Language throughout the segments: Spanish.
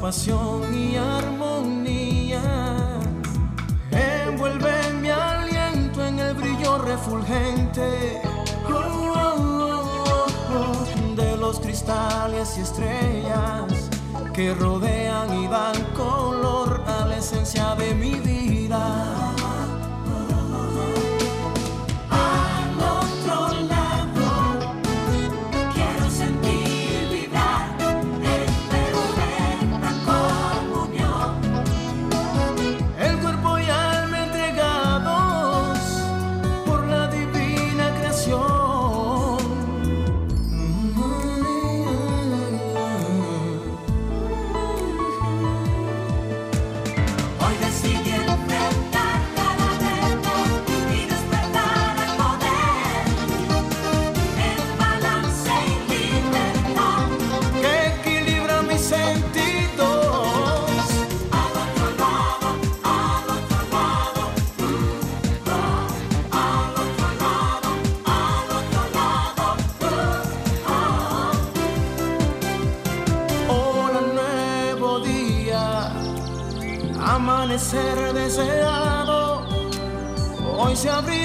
pasión y armonía. Envuelve mi aliento en el brillo refulgente oh, oh, oh, de los cristales y estrellas que rodean y dan color a la esencia de mi vida.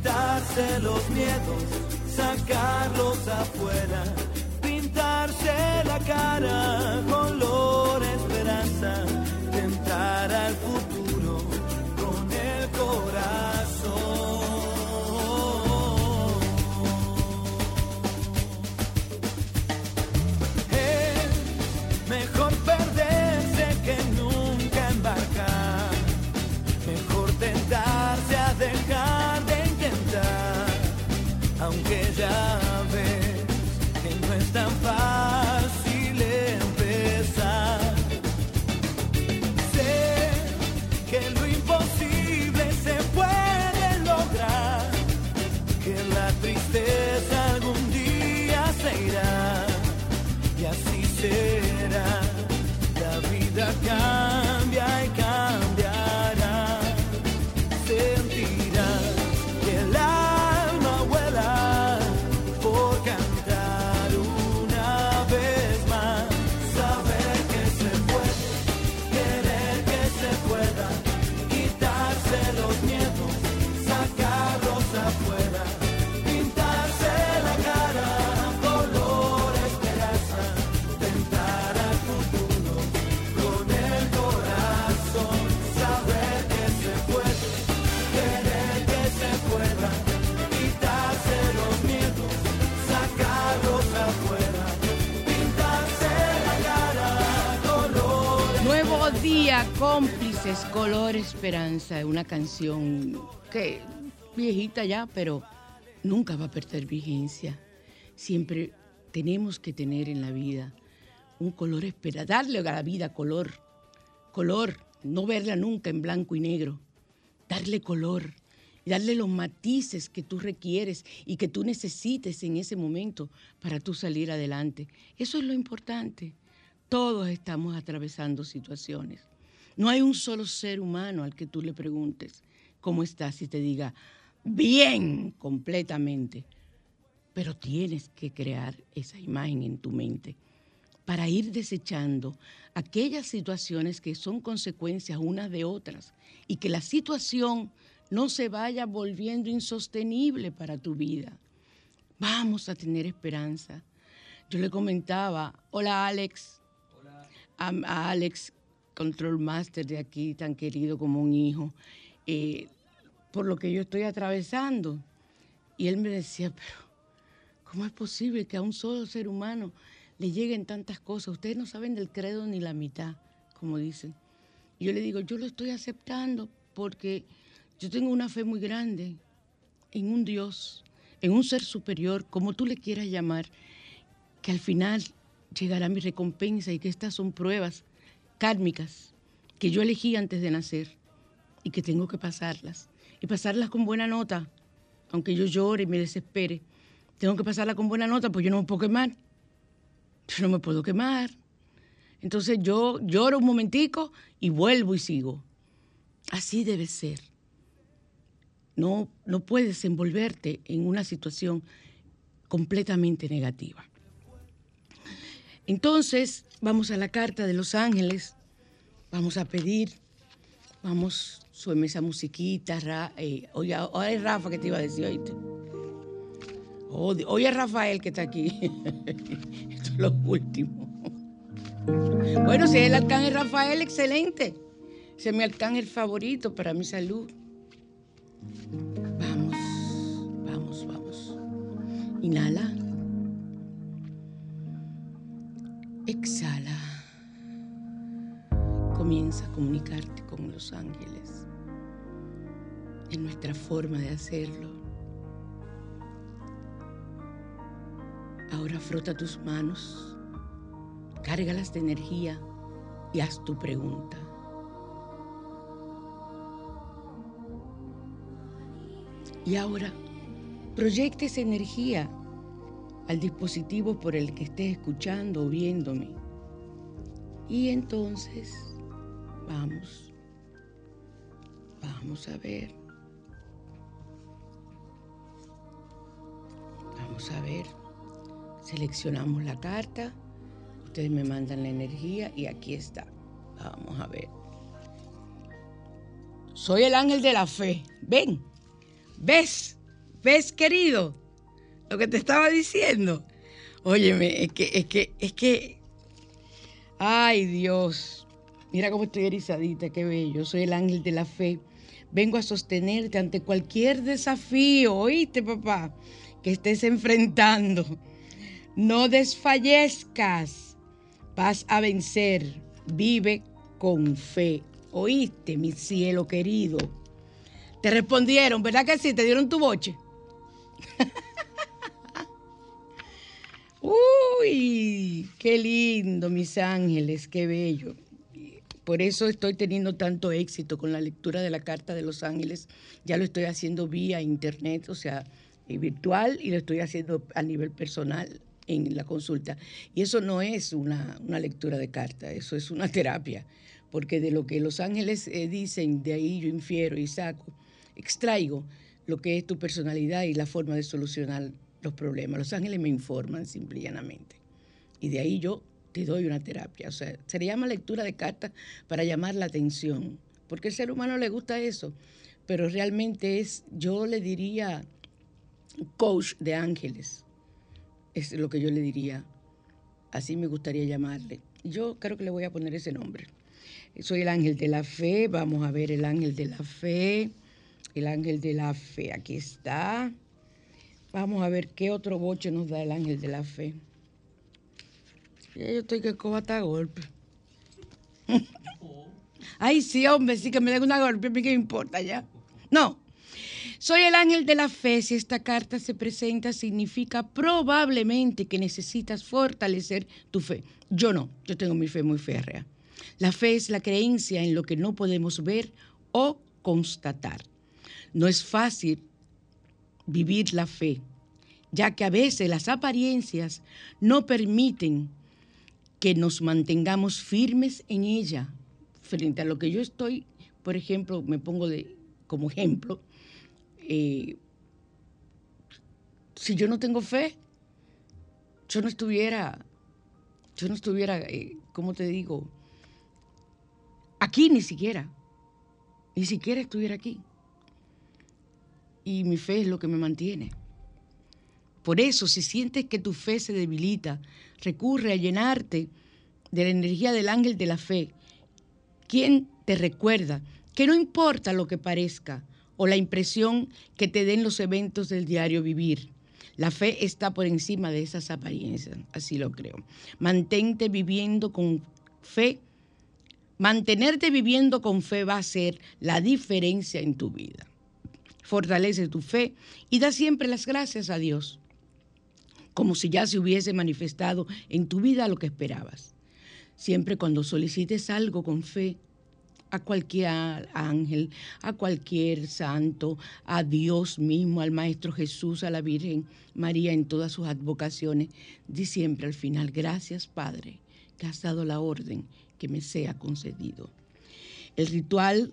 quitarse los miedos, sacarlos afuera, pintarse la cara, color esperanza, tentar al futuro cómplices, color esperanza, una canción que viejita ya, pero nunca va a perder vigencia. Siempre tenemos que tener en la vida un color esperanza, darle a la vida color, color, no verla nunca en blanco y negro, darle color, darle los matices que tú requieres y que tú necesites en ese momento para tú salir adelante. Eso es lo importante. Todos estamos atravesando situaciones. No hay un solo ser humano al que tú le preguntes cómo estás y te diga, bien, completamente. Pero tienes que crear esa imagen en tu mente para ir desechando aquellas situaciones que son consecuencias unas de otras y que la situación no se vaya volviendo insostenible para tu vida. Vamos a tener esperanza. Yo le comentaba, hola Alex, hola. A, Alex, Control Master de aquí, tan querido como un hijo, eh, por lo que yo estoy atravesando. Y él me decía, pero ¿cómo es posible que a un solo ser humano le lleguen tantas cosas? Ustedes no saben del credo ni la mitad, como dicen. Y yo le digo, yo lo estoy aceptando porque yo tengo una fe muy grande en un Dios, en un ser superior, como tú le quieras llamar, que al final llegará mi recompensa y que estas son pruebas kármicas que yo elegí antes de nacer y que tengo que pasarlas. Y pasarlas con buena nota, aunque yo llore y me desespere. Tengo que pasarla con buena nota, pues yo no me puedo quemar. Yo no me puedo quemar. Entonces yo lloro un momentico y vuelvo y sigo. Así debe ser. No, no puedes envolverte en una situación completamente negativa. Entonces, vamos a la carta de los ángeles, vamos a pedir, vamos, sueme esa musiquita, eh, oye, Rafa que te iba a decir, oíste. Oye, Rafael que está aquí. Esto es lo último. Bueno, si es el arcángel Rafael, excelente. Ese es mi arcángel favorito para mi salud. Vamos, vamos, vamos. Inhala. Exhala. Comienza a comunicarte con los ángeles en nuestra forma de hacerlo. Ahora frota tus manos, cárgalas de energía y haz tu pregunta. Y ahora proyecta esa energía al dispositivo por el que estés escuchando o viéndome. Y entonces, vamos, vamos a ver. Vamos a ver. Seleccionamos la carta, ustedes me mandan la energía y aquí está. Vamos a ver. Soy el ángel de la fe. Ven, ¿ves? ¿Ves, querido? Lo que te estaba diciendo. Óyeme, es que, es que, es que, ay Dios, mira cómo estoy erizadita, qué bello, soy el ángel de la fe. Vengo a sostenerte ante cualquier desafío, oíste papá, que estés enfrentando. No desfallezcas, vas a vencer, vive con fe. Oíste, mi cielo querido. Te respondieron, ¿verdad que sí? ¿Te dieron tu boche? Uy, qué lindo, mis ángeles, qué bello. Por eso estoy teniendo tanto éxito con la lectura de la Carta de los Ángeles. Ya lo estoy haciendo vía internet, o sea, eh, virtual, y lo estoy haciendo a nivel personal en la consulta. Y eso no es una, lectura de carta, eso es una terapia, porque de lo que los ángeles eh, dicen, de ahí yo infiero y saco, extraigo lo que es tu personalidad y la forma de solucionar los problemas. Los ángeles me informan simple y llanamente. Y de ahí yo te doy una terapia. O sea, se le llama lectura de cartas para llamar la atención, porque al ser humano le gusta eso, pero realmente es, yo le diría, coach de ángeles, es lo que yo le diría. Así me gustaría llamarle. Yo creo que le voy a poner ese nombre. Soy el ángel de la fe, vamos a ver el ángel de la fe, el ángel de la fe, aquí está. Vamos a ver qué otro boche nos da el ángel de la fe. yo estoy que cobata golpe. Ay, sí, hombre, sí que me den una golpe, a mí qué me importa ya. No. Soy el ángel de la fe. Si esta carta se presenta, significa probablemente que necesitas fortalecer tu fe. Yo no, yo tengo mi fe muy férrea. La fe es la creencia en lo que no podemos ver o constatar. No es fácil vivir la fe, ya que a veces las apariencias no permiten que nos mantengamos firmes en ella. Frente a lo que yo estoy, por ejemplo, me pongo de, como ejemplo, eh, si yo no tengo fe, yo no estuviera, yo no estuviera, eh, ¿cómo te digo? Aquí ni siquiera, ni siquiera estuviera aquí. Y mi fe es lo que me mantiene. Por eso, si sientes que tu fe se debilita, recurre a llenarte de la energía del ángel de la fe, quien te recuerda que no importa lo que parezca o la impresión que te den los eventos del diario vivir. La fe está por encima de esas apariencias, así lo creo. Mantente viviendo con fe. Mantenerte viviendo con fe va a ser la diferencia en tu vida. Fortalece tu fe y da siempre las gracias a Dios, como si ya se hubiese manifestado en tu vida lo que esperabas. Siempre cuando solicites algo con fe, a cualquier ángel, a cualquier santo, a Dios mismo, al Maestro Jesús, a la Virgen María en todas sus advocaciones, di siempre al final, gracias Padre, que has dado la orden que me sea concedido. El ritual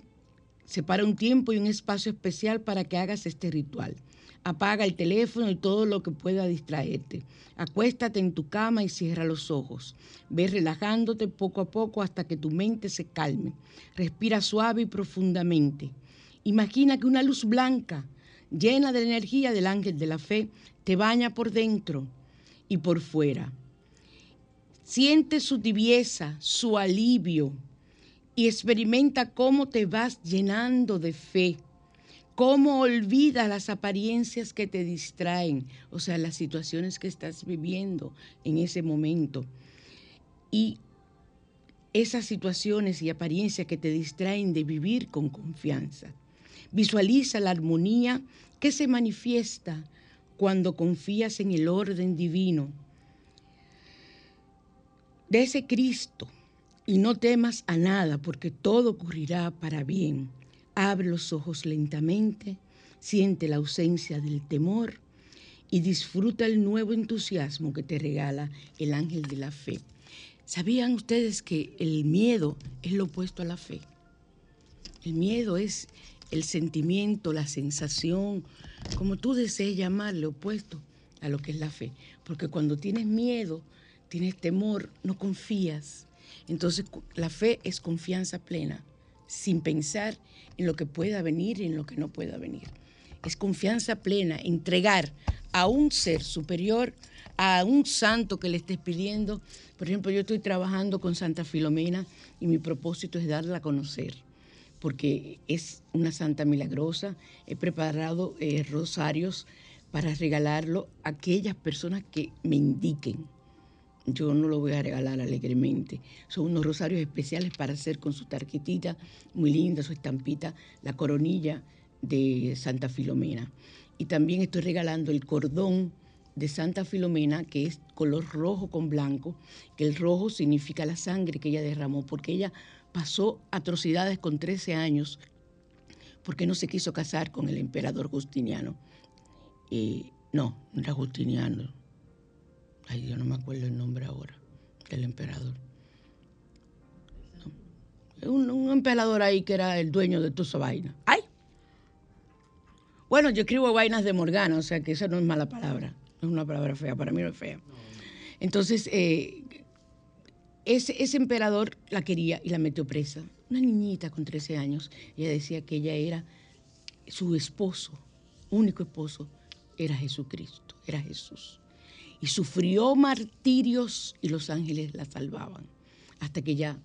separa un tiempo y un espacio especial para que hagas este ritual. Apaga el teléfono y todo lo que pueda distraerte. Acuéstate en tu cama y cierra los ojos. Ve relajándote poco a poco hasta que tu mente se calme. Respira suave y profundamente. Imagina que una luz blanca, llena de la energía del ángel de la fe, te baña por dentro y por fuera. Siente su tibieza, su alivio y experimenta cómo te vas llenando de fe cómo olvidas las apariencias que te distraen, o sea, las situaciones que estás viviendo en ese momento. Y esas situaciones y apariencias que te distraen de vivir con confianza. Visualiza la armonía que se manifiesta cuando confías en el orden divino de ese Cristo y no temas a nada porque todo ocurrirá para bien Abre los ojos lentamente, siente la ausencia del temor y disfruta el nuevo entusiasmo que te regala el ángel de la fe. ¿Sabían ustedes que el miedo es lo opuesto a la fe? El miedo es el sentimiento, la sensación, como tú desees llamarle, opuesto a lo que es la fe. Porque cuando tienes miedo, tienes temor, no confías. Entonces la fe es confianza plena sin pensar en lo que pueda venir y en lo que no pueda venir. Es confianza plena, entregar a un ser superior, a un santo que le estés pidiendo. Por ejemplo, yo estoy trabajando con Santa Filomena y mi propósito es darla a conocer, porque es una santa milagrosa. He preparado eh, rosarios para regalarlo a aquellas personas que me indiquen yo no lo voy a regalar alegremente. Son unos rosarios especiales para hacer con su tarjetita, muy linda, su estampita, la coronilla de Santa Filomena. Y también estoy regalando el cordón de Santa Filomena, que es color rojo con blanco, que el rojo significa la sangre que ella derramó, porque ella pasó atrocidades con 13 años, porque no se quiso casar con el emperador Justiniano. Eh, no, no era Justiniano, Ay, yo no me acuerdo el nombre ahora del emperador. Un, emperador ahí que era el dueño de toda esa vaina. ¡Ay! Bueno, yo escribo vainas de Morgana, o sea que esa no es mala palabra. Es una palabra fea, para mí no es fea. Entonces, eh, ese, ese emperador la quería y la metió presa. Una niñita con 13 años. Ella decía que ella era su esposo, único esposo, era Jesucristo, era Jesús y sufrió martirios y los ángeles la salvaban hasta que ya,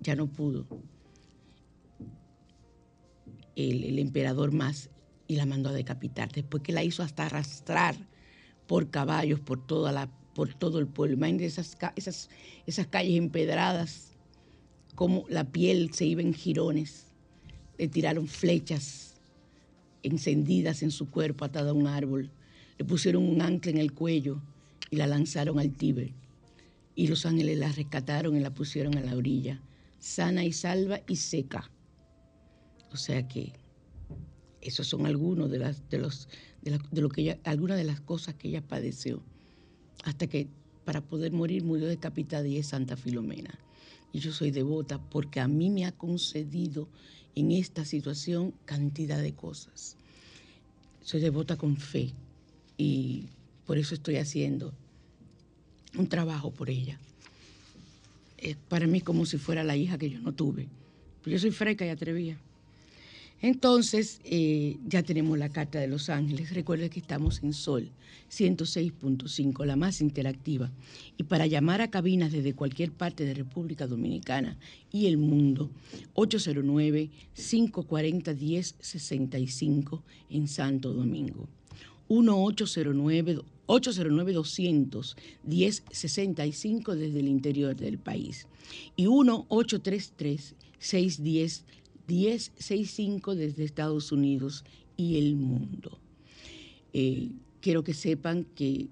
ya no pudo. El, emperador más y la mandó a decapitar, después que la hizo hasta arrastrar por caballos por, toda la, por todo el pueblo. Imagínense esas, esas, esas calles empedradas, como la piel se iba en jirones. Le tiraron flechas encendidas en su cuerpo atada a un árbol. Le pusieron un ancla en el cuello y la lanzaron al Tíber. Y los ángeles la rescataron y la pusieron a la orilla, sana y salva y seca. O sea que esos son algunos de las de los de, lo que ella, algunas de las cosas que ella padeció hasta que para poder morir murió decapitada y es Santa Filomena. Y yo soy devota porque a mí me ha concedido en esta situación cantidad de cosas. Soy devota con fe y por eso estoy haciendo un trabajo por ella. Para mí como si fuera la hija que yo no tuve. Yo soy fresca y atrevida. Entonces, eh, ya tenemos la Carta de los Ángeles. Recuerde que estamos en Sol 106.5, la más interactiva. Y para llamar a cabinas desde cualquier parte de República Dominicana y el mundo, 809-540-1065 en Santo Domingo. 1-809 200 1065 desde el interior del país y 1-833-610 1065 desde Estados Unidos y el mundo. Eh, quiero que sepan que,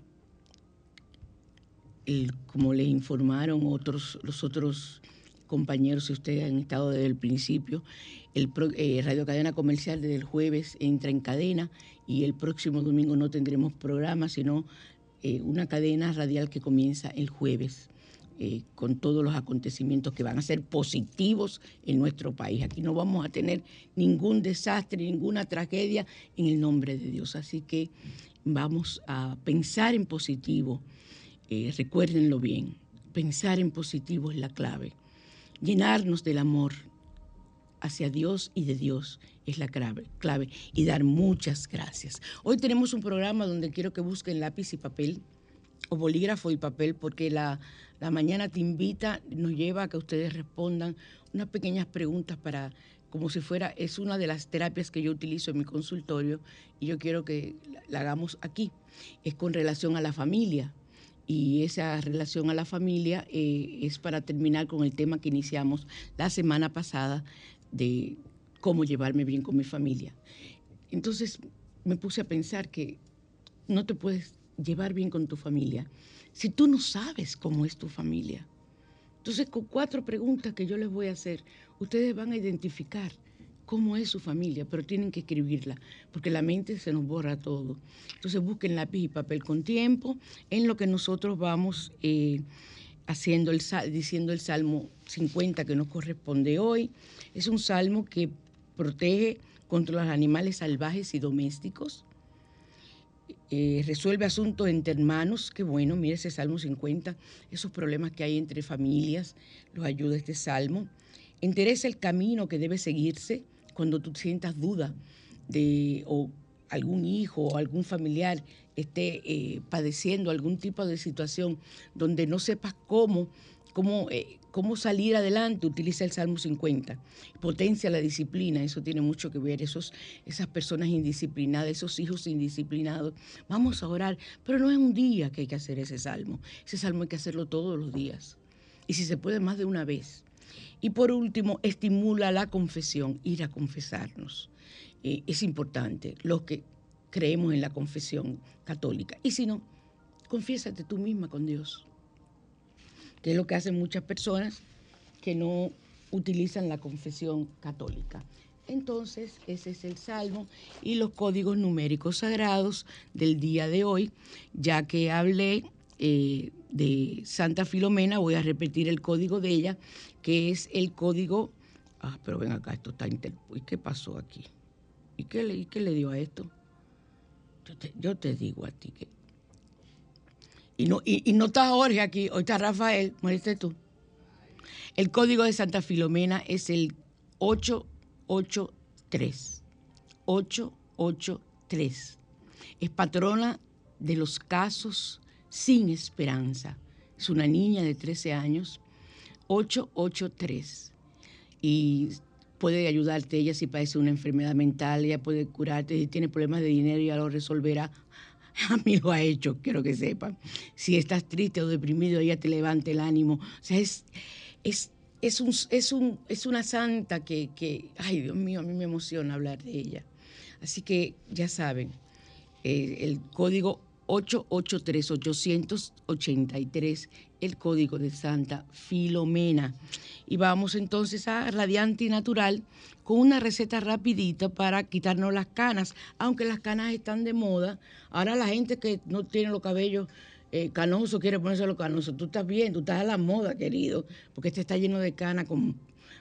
como le informaron otros, los otros compañeros, y ustedes han estado desde el principio, el eh, Radio Cadena Comercial desde el jueves entra en cadena y el próximo domingo no tendremos programa, sino eh, una cadena radial que comienza el jueves. Eh, con todos los acontecimientos que van a ser positivos en nuestro país. Aquí no vamos a tener ningún desastre, ninguna tragedia en el nombre de Dios. Así que vamos a pensar en positivo. Recuérdenlo bien, pensar en positivo es la clave. Llenarnos del amor hacia Dios y de Dios es la clave, clave y dar muchas gracias. Hoy tenemos un programa donde quiero que busquen lápiz y papel o bolígrafo y papel porque la, mañana te invita, nos lleva a que ustedes respondan unas pequeñas preguntas para, como si fuera, es una de las terapias que yo utilizo en mi consultorio y yo quiero que la, hagamos aquí. Es con relación a la familia y esa relación a la familia eh, es para terminar con el tema que iniciamos la semana pasada de cómo llevarme bien con mi familia. Entonces me puse a pensar que no te puedes llevar bien con tu familia si tú no sabes cómo es tu familia? Entonces, con cuatro preguntas que yo les voy a hacer, ustedes van a identificar cómo es su familia, pero tienen que escribirla, porque la mente se nos borra todo. Entonces, busquen lápiz y papel con tiempo, en lo que nosotros vamos eh, haciendo el, diciendo el Salmo 50 que nos corresponde hoy. Es un salmo que protege contra los animales salvajes y domésticos eh, resuelve asuntos entre hermanos, qué bueno, mire ese Salmo 50, esos problemas que hay entre familias, los ayuda este Salmo. Interesa el camino que debe seguirse cuando tú sientas duda de o algún hijo o algún familiar esté eh, padeciendo algún tipo de situación donde no sepas cómo, cómo eh, cómo salir adelante, utiliza el Salmo 50. Potencia la disciplina, eso tiene mucho que ver, esos, esas personas indisciplinadas, esos hijos indisciplinados. Vamos a orar, pero no es un día que hay que hacer ese salmo. Ese salmo hay que hacerlo todos los días. Y si se puede más de una vez. Y por último, estimula la confesión, ir a confesarnos. Eh, es importante, los que creemos en la confesión católica. Y si no, confiésate tú misma con Dios que es lo que hacen muchas personas que no utilizan la confesión católica. Entonces, ese es el salmo y los códigos numéricos sagrados del día de hoy, ya que hablé eh, de Santa Filomena, voy a repetir el código de ella, que es el código... Ah, pero ven acá, esto está... Inter... ¿Y qué pasó aquí? ¿Y qué le, qué le dio a esto? Yo te, yo te digo a ti que y no, y, no está Jorge aquí, hoy está Rafael, moriste tú. El código de Santa Filomena es el 883. 883. Es patrona de los casos sin esperanza. Es una niña de 13 años. 883. Y puede ayudarte ella si padece una enfermedad mental, ella puede curarte, si tiene problemas de dinero, ya lo resolverá a mí lo ha hecho, quiero que sepan. Si estás triste o deprimido, ella te levanta el ánimo. O sea, es, es, es, un, es, un, es una santa que, que, ay Dios mío, a mí me emociona hablar de ella. Así que ya saben, eh, el código 883-883, el código de Santa Filomena. Y vamos entonces a Radiante Natural con una receta rapidita para quitarnos las canas, aunque las canas están de moda. Ahora la gente que no tiene los cabellos eh, canosos quiere ponerse los canosos. Tú estás bien, tú estás a la moda, querido, porque este está lleno de canas con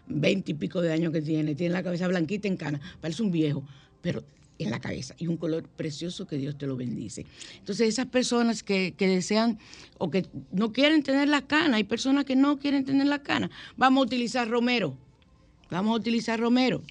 veinte y pico de años que tiene. Tiene la cabeza blanquita en cana, parece un viejo, pero en la cabeza y un color precioso que Dios te lo bendice. Entonces esas personas que, desean o que no quieren tener la cana, hay personas que no quieren tener la cana, vamos a utilizar romero. Vamos a utilizar romero.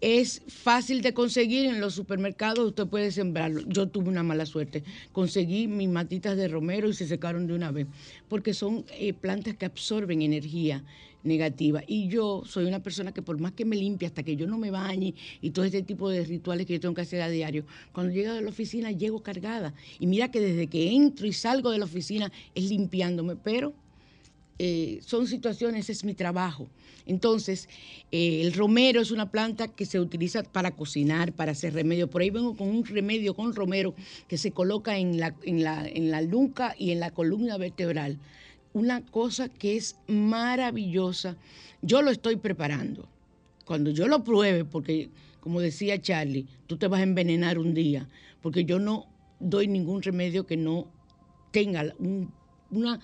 Es fácil de conseguir en los supermercados, usted puede sembrarlo. Yo tuve una mala suerte. Conseguí mis matitas de romero y se secaron de una vez, porque son eh, plantas que absorben energía negativa. Y yo soy una persona que por más que me limpie, hasta que yo no me bañe y todo este tipo de rituales que yo tengo que hacer a diario, cuando llego a la oficina llego cargada. Y mira que desde que entro y salgo de la oficina es limpiándome, pero eh, son situaciones, es mi trabajo. Entonces, eh, el romero es una planta que se utiliza para cocinar, para hacer remedio. Por ahí vengo con un remedio con romero que se coloca en la, en la, en la nuca y en la columna vertebral. Una cosa que es maravillosa. Yo lo estoy preparando. Cuando yo lo pruebe, porque como decía Charlie, tú te vas a envenenar un día, porque yo no doy ningún remedio que no tenga una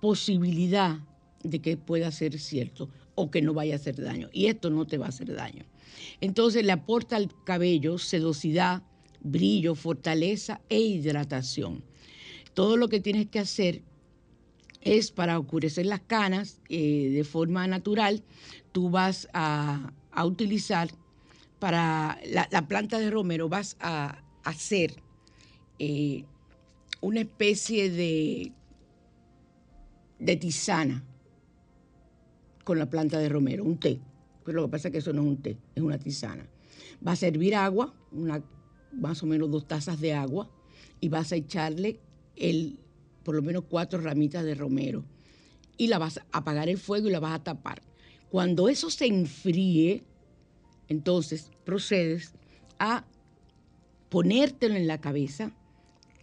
posibilidad de que pueda ser cierto o que no vaya a hacer daño. Y esto no te va a hacer daño. Entonces le aporta al cabello sedosidad, brillo, fortaleza e hidratación. Todo lo que tienes que hacer es para oscurecer las canas eh, de forma natural. Tú vas a, utilizar para la, planta de romero, vas a hacer eh, una especie de de tisana con la planta de romero, un té. Pero lo que pasa es que eso no es un té, es una tisana. Vas a servir agua, una, más o menos dos tazas de agua, y vas a echarle el, por lo menos cuatro ramitas de romero. Y la vas a apagar el fuego y la vas a tapar. Cuando eso se enfríe, entonces procedes a ponértelo en la cabeza,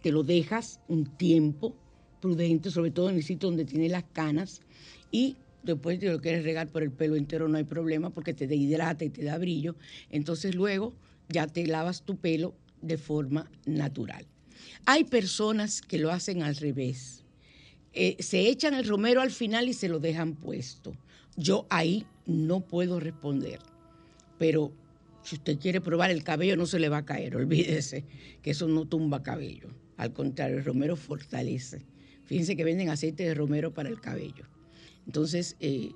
te lo dejas un tiempo, prudente, sobre todo en el sitio donde tiene las canas. Y después si lo quieres regar por el pelo entero no hay problema porque te hidrata y te da brillo. Entonces luego ya te lavas tu pelo de forma natural. Hay personas que lo hacen al revés. Eh, se echan el romero al final y se lo dejan puesto. Yo ahí no puedo responder. Pero si usted quiere probar el cabello no se le va a caer, olvídese que eso no tumba cabello. Al contrario, el romero fortalece. Fíjense que venden aceite de romero para el cabello. Entonces, eh,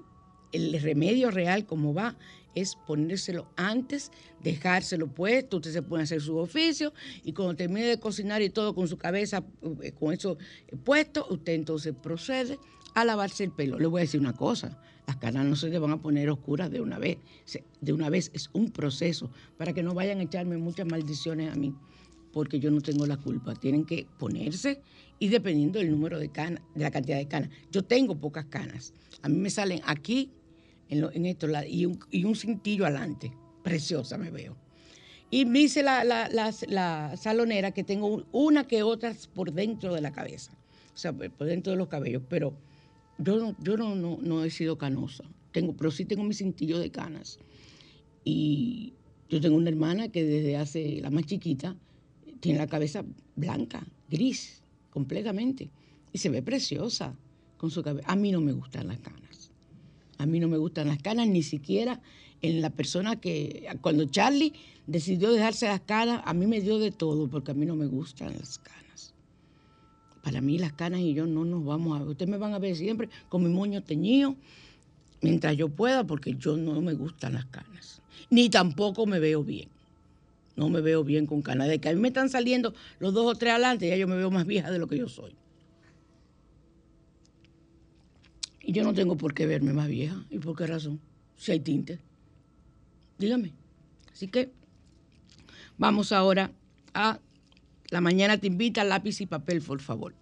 el remedio real, como va, es ponérselo antes, dejárselo puesto, usted se puede hacer su oficio y cuando termine de cocinar y todo con su cabeza, eh, con eso puesto, usted entonces procede a lavarse el pelo. Le voy a decir una cosa, las canas no se le van a poner oscuras de una vez, de una vez es un proceso para que no vayan a echarme muchas maldiciones a mí, porque yo no tengo la culpa. Tienen que ponerse y dependiendo del número de canas, de la cantidad de canas. Yo tengo pocas canas. A mí me salen aquí, en, esto, y, un, y un cintillo adelante. Preciosa me veo. Y me dice la, la, salonera que tengo una que otras por dentro de la cabeza, o sea, por dentro de los cabellos, pero yo no, yo no, no, he sido canosa, tengo, pero sí tengo mi cintillo de canas. Y yo tengo una hermana que desde hace, la más chiquita, tiene la cabeza blanca, gris, completamente. Y se ve preciosa con su cabello. A mí no me gustan las canas. A mí no me gustan las canas, ni siquiera en la persona que, cuando Charlie decidió dejarse las canas, a mí me dio de todo, porque a mí no me gustan las canas. Para mí las canas y yo no nos vamos a ver. Ustedes me van a ver siempre con mi moño teñido, mientras yo pueda, porque yo no me gustan las canas. Ni tampoco me veo bien no me veo bien con canas. De que a mí me están saliendo los dos o tres adelante, ya yo me veo más vieja de lo que yo soy. Yo no tengo por qué verme más vieja. ¿Y por qué razón? Si hay tinte. Dígame. Así que vamos ahora a la mañana te invita lápiz y papel, por favor.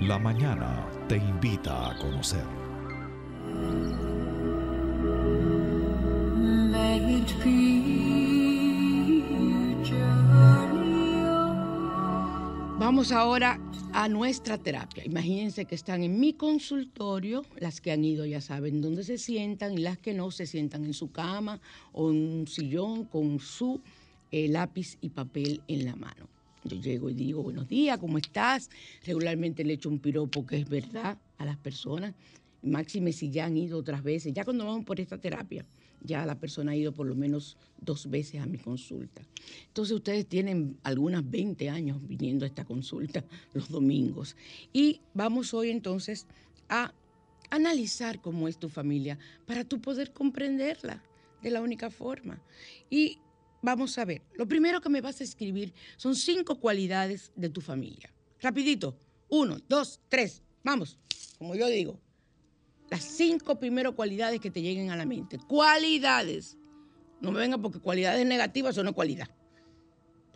La mañana te invita a conocer. Vamos ahora a nuestra terapia. Imagínense que están en mi consultorio, las que han ido ya saben dónde se sientan y las que no se sientan en su cama o en un sillón con su eh, lápiz y papel en la mano. Yo llego y digo, buenos días, ¿cómo estás? Regularmente le echo un piropo que es verdad a las personas, máxime si ya han ido otras veces, ya cuando vamos por esta terapia ya la persona ha ido por lo menos dos veces a mi consulta. Entonces ustedes tienen algunas 20 años viniendo a esta consulta los domingos. Y vamos hoy entonces a analizar cómo es tu familia para tú poder comprenderla de la única forma. Y vamos a ver, lo primero que me vas a escribir son cinco cualidades de tu familia. Rapidito, uno, dos, tres, vamos, como yo digo, las cinco primeras cualidades que te lleguen a la mente. Cualidades. No me vengan porque cualidades negativas son no cualidad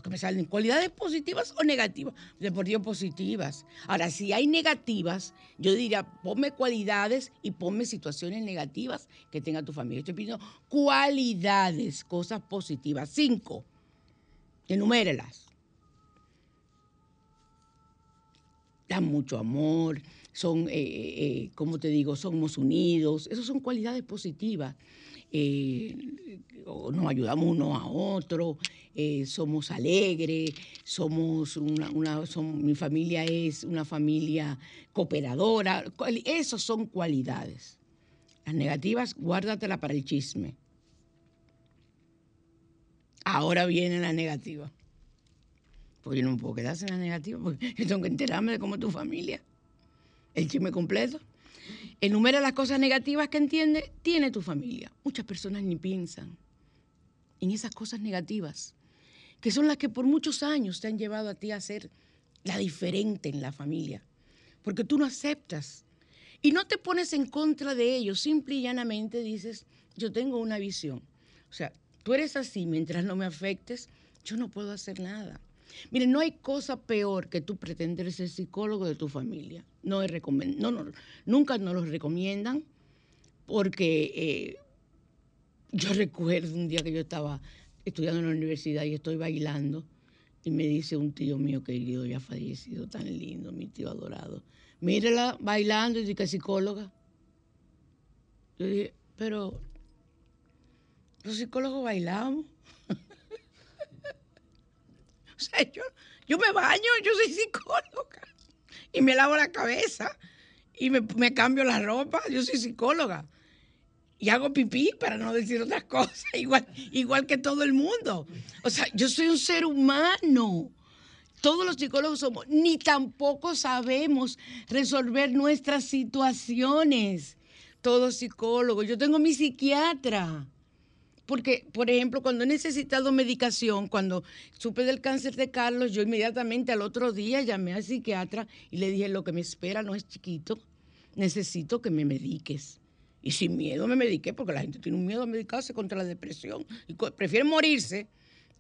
que me salen cualidades positivas o negativas. Deportivo positivas. Ahora, si hay negativas, yo diría, ponme cualidades y ponme situaciones negativas que tenga tu familia. Estoy pidiendo cualidades, cosas positivas. Cinco. Enumérelas. Dan mucho amor, son, eh, eh, eh, como te digo, somos unidos. Esas son cualidades positivas. nos ayudamos uno a otro, somos alegres, somos una, mi familia es una familia cooperadora. Esas son cualidades. Las negativas, guárdatelas para el chisme. Ahora viene la negativa. Porque yo no puedo quedarse en la negativa, porque yo tengo que enterarme de cómo es tu familia. El chisme completo. Enumera las cosas negativas que entiende, tiene tu familia. Muchas personas ni piensan en esas cosas negativas que son las que por muchos años te han llevado a ti a ser la diferente en la familia, porque tú no aceptas y no te pones en contra de ellos, simple y llanamente dices, yo tengo una visión. O sea, tú eres así, mientras no me afectes, yo no puedo hacer nada. Miren, no hay cosa peor que tú pretender ser psicólogo de tu familia. No, no, no nunca nos lo recomiendan porque eh, yo recuerdo un día que yo estaba estudiando en la universidad y estoy bailando. Y me dice un tío mío querido, ya fallecido, tan lindo, mi tío adorado. Mírela bailando y dice psicóloga. Yo dije, pero los psicólogos bailamos. sea, yo, yo me baño, yo soy psicóloga. Y me lavo la cabeza y me, me cambio la ropa, yo soy psicóloga y hago pipí, para no decir otras cosas, igual, igual que todo el mundo. O sea, yo soy un ser humano. Todos los psicólogos somos, ni tampoco sabemos resolver nuestras situaciones. Todos psicólogos. Yo tengo mi psiquiatra. Porque, por ejemplo, cuando he necesitado medicación, cuando supe del cáncer de Carlos, yo inmediatamente al otro día llamé al psiquiatra y le dije, lo que me espera no es chiquito, necesito que me mediques. Y sin miedo me mediqué, porque la gente tiene un miedo a medicarse contra la depresión. Y prefieren morirse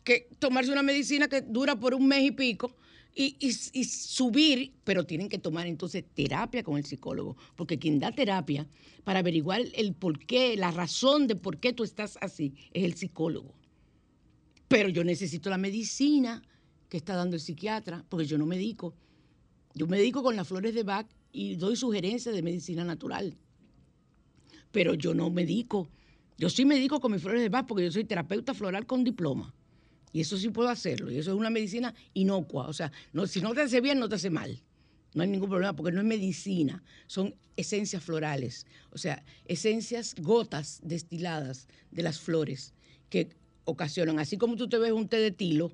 que tomarse una medicina que dura por un mes y pico y, subir, pero tienen que tomar entonces terapia con el psicólogo, porque quien da terapia para averiguar el por qué, la razón de por qué tú estás así, es el psicólogo. Pero yo necesito la medicina que está dando el psiquiatra, porque yo no medico. Yo medico con las flores de Bach y doy sugerencias de medicina natural pero yo no medico. Yo sí medico con mis flores de Bach porque yo soy terapeuta floral con diploma. Y eso sí puedo hacerlo. Y eso es una medicina inocua. O sea, no, si no te hace bien, no te hace mal. No hay ningún problema porque no es medicina, son esencias florales. O sea, esencias, gotas destiladas de las flores que ocasionan, así como tú te ves un té de tilo,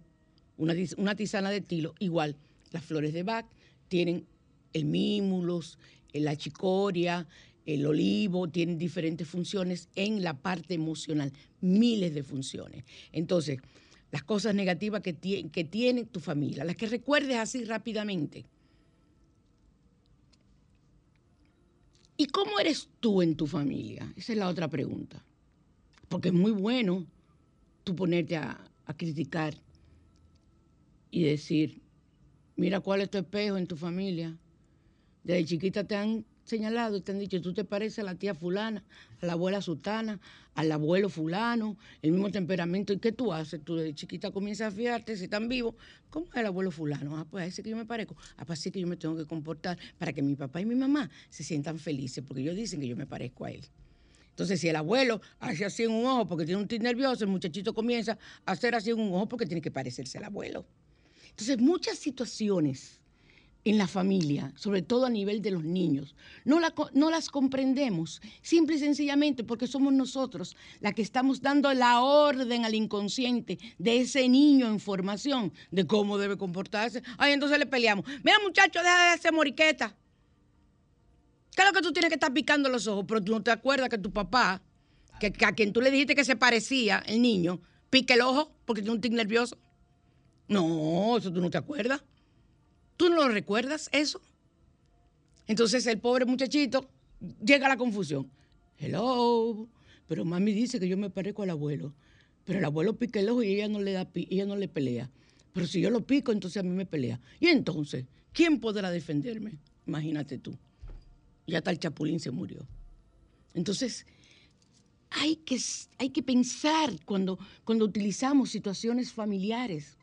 una, una tisana de tilo, igual las flores de Bach tienen el mímulos, la chicoria, el olivo, tiene diferentes funciones en la parte emocional, miles de funciones. Entonces, las cosas negativas que, que tiene tu familia, las que recuerdes así rápidamente. ¿Y cómo eres tú en tu familia? Esa es la otra pregunta. Porque es muy bueno tú ponerte a, a criticar y decir, mira cuál es tu espejo en tu familia. Desde chiquita te han señalado y te han dicho, tú te pareces a la tía fulana, a la abuela sultana, al abuelo fulano, el mismo temperamento. ¿Y qué tú haces? Tú de chiquita comienzas a fiarte si están vivos. ¿Cómo es el abuelo fulano? Ah, pues a ese que yo me parezco. Ah, pues así que yo me tengo que comportar para que mi papá y mi mamá se sientan felices, porque ellos dicen que yo me parezco a él. Entonces, si el abuelo hace así en un ojo porque tiene un tic nervioso, el muchachito comienza a hacer así en un ojo porque tiene que parecerse al abuelo. Entonces, muchas situaciones en la familia, sobre todo a nivel de los niños. No, las comprendemos, simple y sencillamente porque somos nosotros las que estamos dando la orden al inconsciente de ese niño en formación de cómo debe comportarse. Ay, entonces le peleamos. Mira, muchacho, deja de hacer moriqueta. ¿Qué es lo que tú tienes que estar picando los ojos? Pero tú no te acuerdas que tu papá, que a quien tú le dijiste que se parecía, el niño, pique el ojo porque tiene un tic nervioso. No, eso tú no te acuerdas. ¿Tú no lo recuerdas eso? Entonces el pobre muchachito llega a la confusión. Hello, pero mami dice que yo me parezco al abuelo. Pero el abuelo pica el ojo y ella no le da ella no le pelea. Pero si yo lo pico, entonces a mí me pelea. Y entonces, ¿quién podrá defenderme? Imagínate tú. Ya tal Chapulín se murió. Entonces, hay que, hay que pensar cuando, cuando utilizamos situaciones familiares.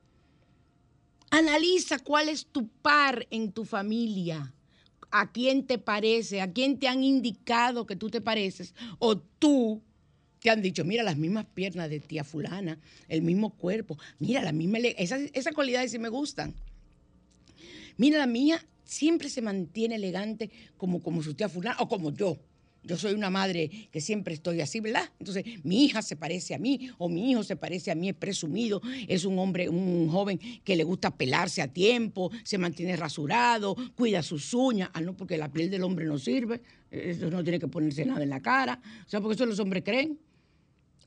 Analiza cuál es tu par en tu familia. ¿A quién te parece? ¿A quién te han indicado que tú te pareces? O tú te han dicho, mira las mismas piernas de tía fulana, el mismo cuerpo, mira la misma... Esas, esas cualidades sí me gustan. Mira, la mía siempre se mantiene elegante como, como su tía fulana o como yo. Yo soy una madre que siempre estoy así, ¿verdad? Entonces, mi hija se parece a mí o mi hijo se parece a mí, es presumido, es un hombre, un joven que le gusta pelarse a tiempo, se mantiene rasurado, cuida sus uñas. Ah, no, porque la piel del hombre no sirve, eso no tiene que ponerse nada en la cara. O sea, porque eso los hombres creen.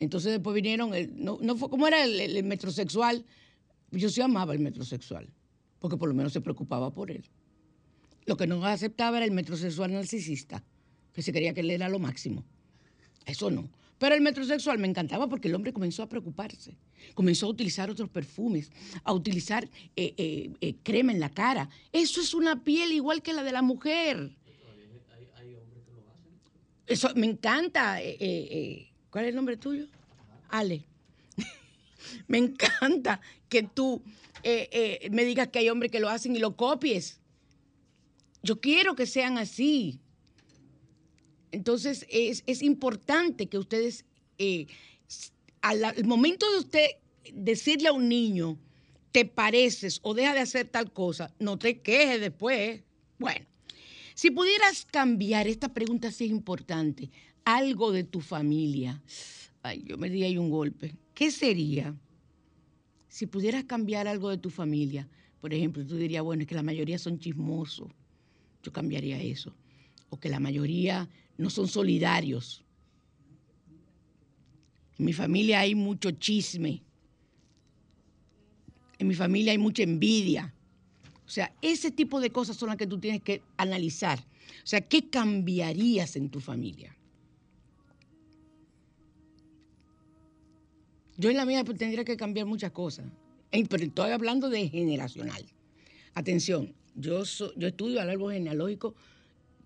Entonces después vinieron, el- no, no fue como era el, el metrosexual. Yo sí amaba el metrosexual, porque por lo menos se preocupaba por él. Lo que no aceptaba era el metrosexual narcisista, que se creía que él era lo máximo. Eso no. Pero el metrosexual me encantaba porque el hombre comenzó a preocuparse, comenzó a utilizar otros perfumes, a utilizar eh, eh, eh, crema en la cara. Eso es una piel igual que la de la mujer. Eso me encanta. eh, eh, eh, ¿Cuál es el nombre tuyo? Ale. me encanta que tú me digas que hay hombres que lo hacen y lo copies. Yo quiero que sean así. Entonces es, es importante que ustedes, eh, al, al momento de usted decirle a un niño, te pareces o deja de hacer tal cosa, no te quejes después. Bueno, si pudieras cambiar, esta pregunta sí es importante, algo de tu familia. Ay, yo me di ahí un golpe. ¿Qué sería? Si pudieras cambiar algo de tu familia, por ejemplo, tú dirías, bueno, es que la mayoría son chismosos. Yo cambiaría eso. O que la mayoría no son solidarios. En mi familia hay mucho chisme. En mi familia hay mucha envidia. O sea, ese tipo de cosas son las que tú tienes que analizar. O sea, ¿qué cambiarías en tu familia? Yo en la mía pues, tendría que cambiar muchas cosas. Pero estoy hablando de generacional. Atención, yo, yo estudio al árbol genealógico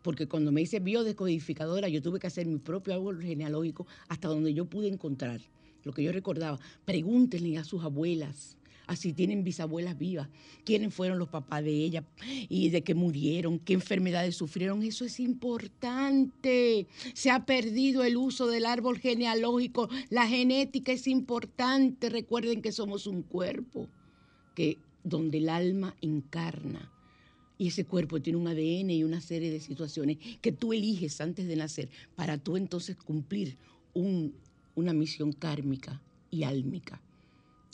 porque cuando me hice biodescodificadora yo tuve que hacer mi propio árbol genealógico hasta donde yo pude encontrar lo que yo recordaba. Pregúntenle a sus abuelas, así tienen bisabuelas vivas, quiénes fueron los papás de ella y de qué murieron, qué enfermedades sufrieron. Eso es importante. Se ha perdido el uso del árbol genealógico. La genética es importante. Recuerden que somos un cuerpo que donde el alma encarna. Y ese cuerpo tiene un ADN y una serie de situaciones que tú eliges antes de nacer para tú entonces cumplir un- una misión kármica y álmica.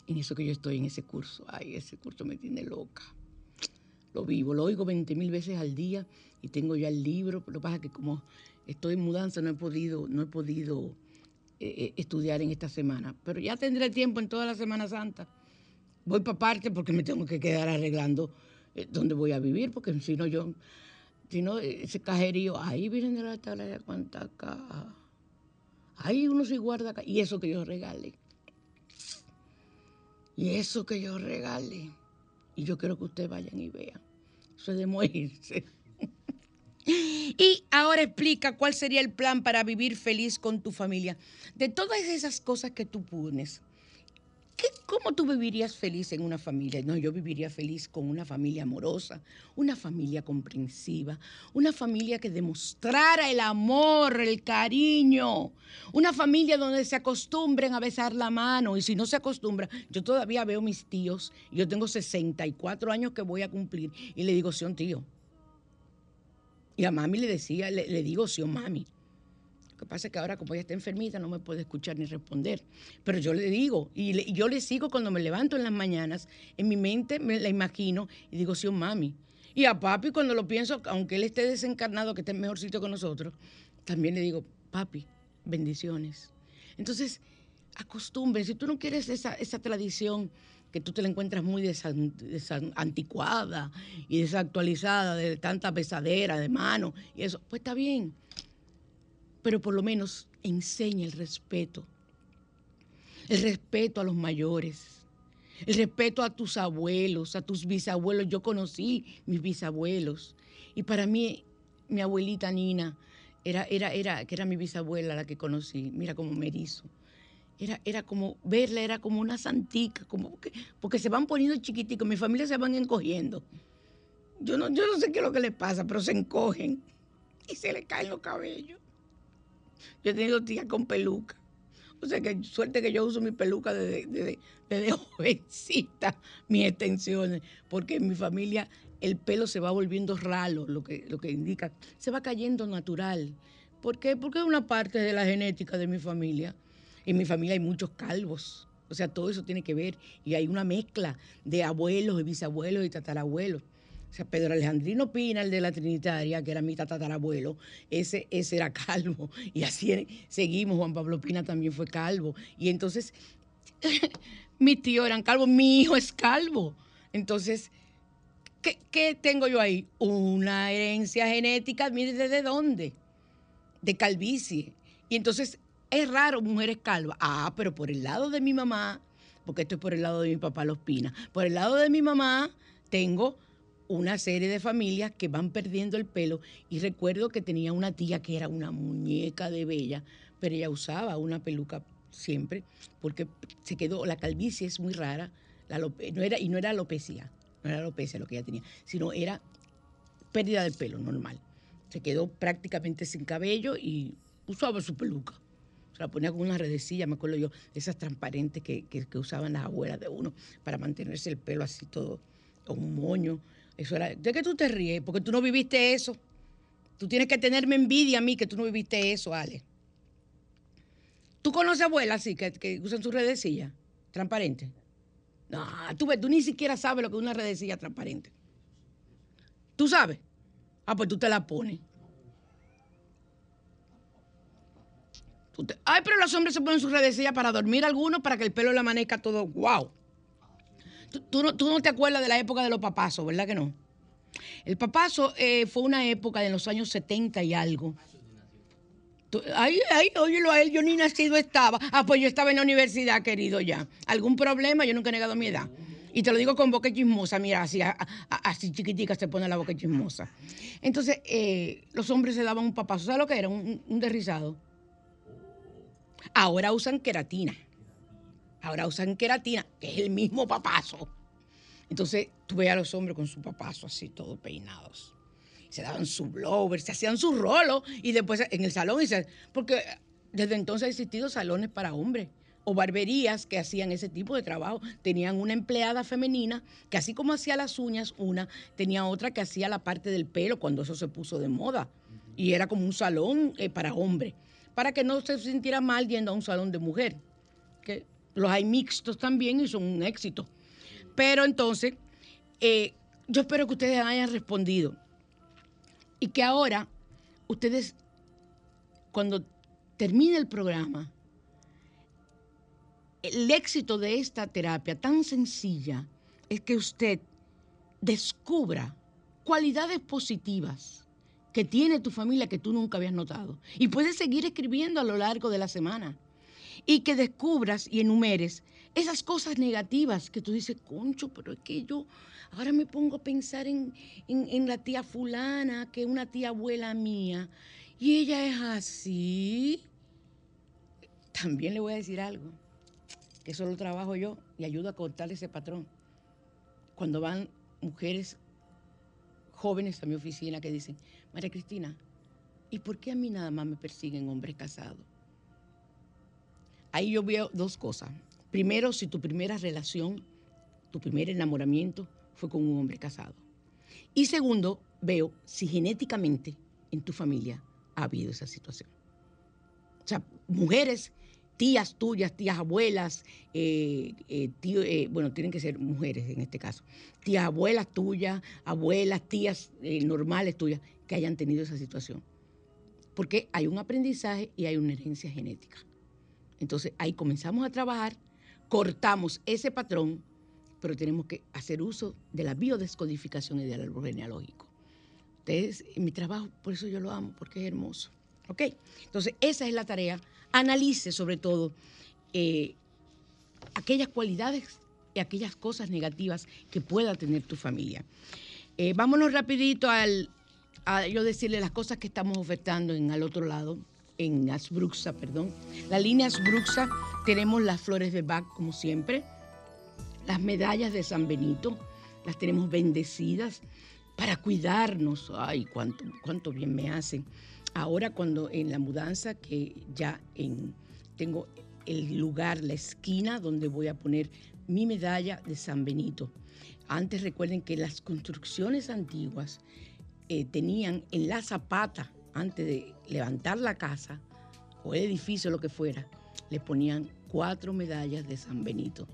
En eso que yo estoy en ese curso. Ay, ese curso me tiene loca. Lo vivo, lo oigo 20 mil veces al día y tengo ya el libro. Lo que pasa es que como estoy en mudanza no he podido, no he podido eh, eh, estudiar en esta semana. Pero ya tendré tiempo en toda la Semana Santa. Voy para parte porque me tengo que quedar arreglando dónde voy a vivir, porque si no yo, si no, eh, ese cajerío, ahí vienen de la de cuánta caja. Ahí uno se guarda. Y eso que yo regale. Y eso que yo regale. Y yo quiero que ustedes vayan y vean. Eso es de morirse. Y ahora explica cuál sería el plan para vivir feliz con tu familia. De todas esas cosas que tú pones, ¿qué- ¿cómo tú vivirías feliz en una familia? No, yo viviría feliz con una familia amorosa, una familia comprensiva, una familia que demostrara el amor, el cariño, una familia donde se acostumbren a besar la mano y si no se acostumbra, yo todavía veo mis tíos, yo tengo 64 años que voy a cumplir y le digo, sí, un tío. Y a mami le decía, le, le digo, sí, mami. Que pasa es que ahora como ella está enfermita no me puede escuchar ni responder. Pero yo le digo, y, yo le sigo cuando me levanto en las mañanas, en mi mente me la imagino y digo, sí, mami. Y a papi, cuando lo pienso, aunque él esté desencarnado, que esté en mejor sitio que nosotros, también le digo, papi, bendiciones. Entonces, acostumbre, si tú no quieres esa, esa tradición que tú te la encuentras muy desan- desan- anticuada y desactualizada, de tanta pesadera de mano y eso, pues está bien. Pero por lo menos enseña el respeto. El respeto a los mayores. El respeto a tus abuelos, a tus bisabuelos. Yo conocí mis bisabuelos. Y para mí, mi abuelita Nina, era, era, era, que era mi bisabuela la que conocí. Mira cómo me erizo. Era, era como, verla era como una santica, como porque, porque se van poniendo chiquiticos, mi familia se van encogiendo. Yo no, yo no sé qué es lo que les pasa, pero se encogen y se le caen los cabellos. Yo he tenido tías con peluca. O sea que suerte que yo uso mi peluca desde, desde, jovencita, mis extensiones, porque en mi familia el pelo se va volviendo ralo, lo que, lo que indica, se va cayendo natural. ¿Por qué? Porque es una parte de la genética de mi familia. En mi familia hay muchos calvos. O sea, todo eso tiene que ver. Y hay una mezcla de abuelos y bisabuelos y tatarabuelos. O sea, Pedro Alejandrino Pina, el de la Trinitaria, que era mi tatarabuelo, ese, ese era calvo. Y así seguimos. Juan Pablo Pina también fue calvo. Y entonces, mis tíos eran calvos, mi hijo es calvo. Entonces, ¿qué, qué tengo yo ahí? Una herencia genética, mire, ¿de dónde? De calvicie. Y entonces, es raro mujeres calvas. Ah, pero por el lado de mi mamá, porque esto es por el lado de mi papá Los Pina, por el lado de mi mamá tengo una serie de familias que van perdiendo el pelo y recuerdo que tenía una tía que era una muñeca de bella, pero ella usaba una peluca siempre porque se quedó, la calvicie es muy rara, no era, y no era alopecia, no era alopecia lo que ella tenía, sino era pérdida del pelo normal. Se quedó prácticamente sin cabello y usaba su peluca. Se la ponía con una redecilla, me acuerdo yo, esas transparentes que, que- que usaban las abuelas de uno para mantenerse el pelo así todo, o un moño. Eso era. ¿De qué tú te ríes? Porque tú no viviste eso. Tú tienes que tenerme envidia a mí que tú no viviste eso, Ale. ¿Tú conoces abuelas así que, usan su redecilla transparente? No, tú, ves, tú ni siquiera sabes lo que es una redecilla transparente. ¿Tú sabes? Ah, pues tú te la pones. Te- Ay, pero los hombres se ponen su redecilla para dormir algunos, para que el pelo le amanezca todo guau. Tú, no, tú no te acuerdas de la época de los papazos, ¿verdad que no? El papazo eh, fue una época de los años 70 y algo. Ay, ay, óyelo a él, yo ni nacido estaba. Ah, pues yo estaba en la universidad, querido, ya. ¿Algún problema? Yo nunca he negado mi edad. Y te lo digo con boca chismosa, mira, así, a- a- así chiquitica se pone la boca chismosa. Entonces, eh, los hombres se daban un papazo. ¿Sabes lo que era? Un, un derrizado. Ahora usan queratina. Ahora usan queratina, que es el mismo papazo. Entonces, tú ves a los hombres con su papazo así, todos peinados. Se daban su blower, se hacían su rolo y después en el salón. Y se, porque desde entonces han existido salones para hombres o barberías que hacían ese tipo de trabajo. Tenían una empleada femenina que así como hacía las uñas, una, tenía otra que hacía la parte del pelo cuando eso se puso de moda. Y era como un salón eh, para hombres, para que no se sintiera mal yendo a un salón de mujer. Que los hay mixtos también y son un éxito. Pero entonces, eh, yo espero que ustedes hayan respondido y que ahora ustedes, cuando termine el programa, el éxito de esta terapia tan sencilla es que usted descubra cualidades positivas que tiene tu familia que tú nunca habías notado. Y puedes seguir escribiendo a lo largo de la semana. Y que descubras y enumeres esas cosas negativas que tú dices, concho, pero es que yo ahora me pongo a pensar en, en- la tía fulana, que es una tía abuela mía, y ella es así. También le voy a decir algo, que eso lo trabajo yo y ayudo a cortar ese patrón. Cuando van mujeres jóvenes a mi oficina que dicen, María Cristina, ¿y por qué a mí nada más me persiguen hombres casados? Ahí yo veo dos cosas. Primero, si tu primera relación, tu primer enamoramiento fue con un hombre casado. Y segundo, veo si genéticamente en tu familia ha habido esa situación. O sea, mujeres tías tuyas, tías abuelas, eh, eh, eh, bueno, tienen que ser mujeres en este caso, tías abuelas tuyas, abuelas, tías normales tuyas, que hayan tenido esa situación. Porque hay un aprendizaje y hay una herencia genética. Entonces ahí comenzamos a trabajar, cortamos ese patrón, pero tenemos que hacer uso de la biodescodificación y del árbol genealógico. Ustedes, mi trabajo, por eso yo lo amo, porque es hermoso. ¿Ok? Entonces, esa es la tarea. Analice sobre todo eh, aquellas cualidades y aquellas cosas negativas que pueda tener tu familia. Eh, vámonos rapidito al, a yo decirle las cosas que estamos ofertando en al otro lado, en Asbruxa, perdón. La línea Asbruxa, tenemos las flores de Bach, como siempre, las medallas de San Benito, las tenemos bendecidas para cuidarnos. Ay, cuánto, cuánto bien me hacen. Ahora cuando en la mudanza, que ya en, tengo el lugar, la esquina donde voy a poner mi medalla de San Benito. Antes recuerden que las construcciones antiguas eh, tenían en la zapata, antes de levantar la casa o el edificio, lo que fuera, le ponían cuatro medallas de San Benito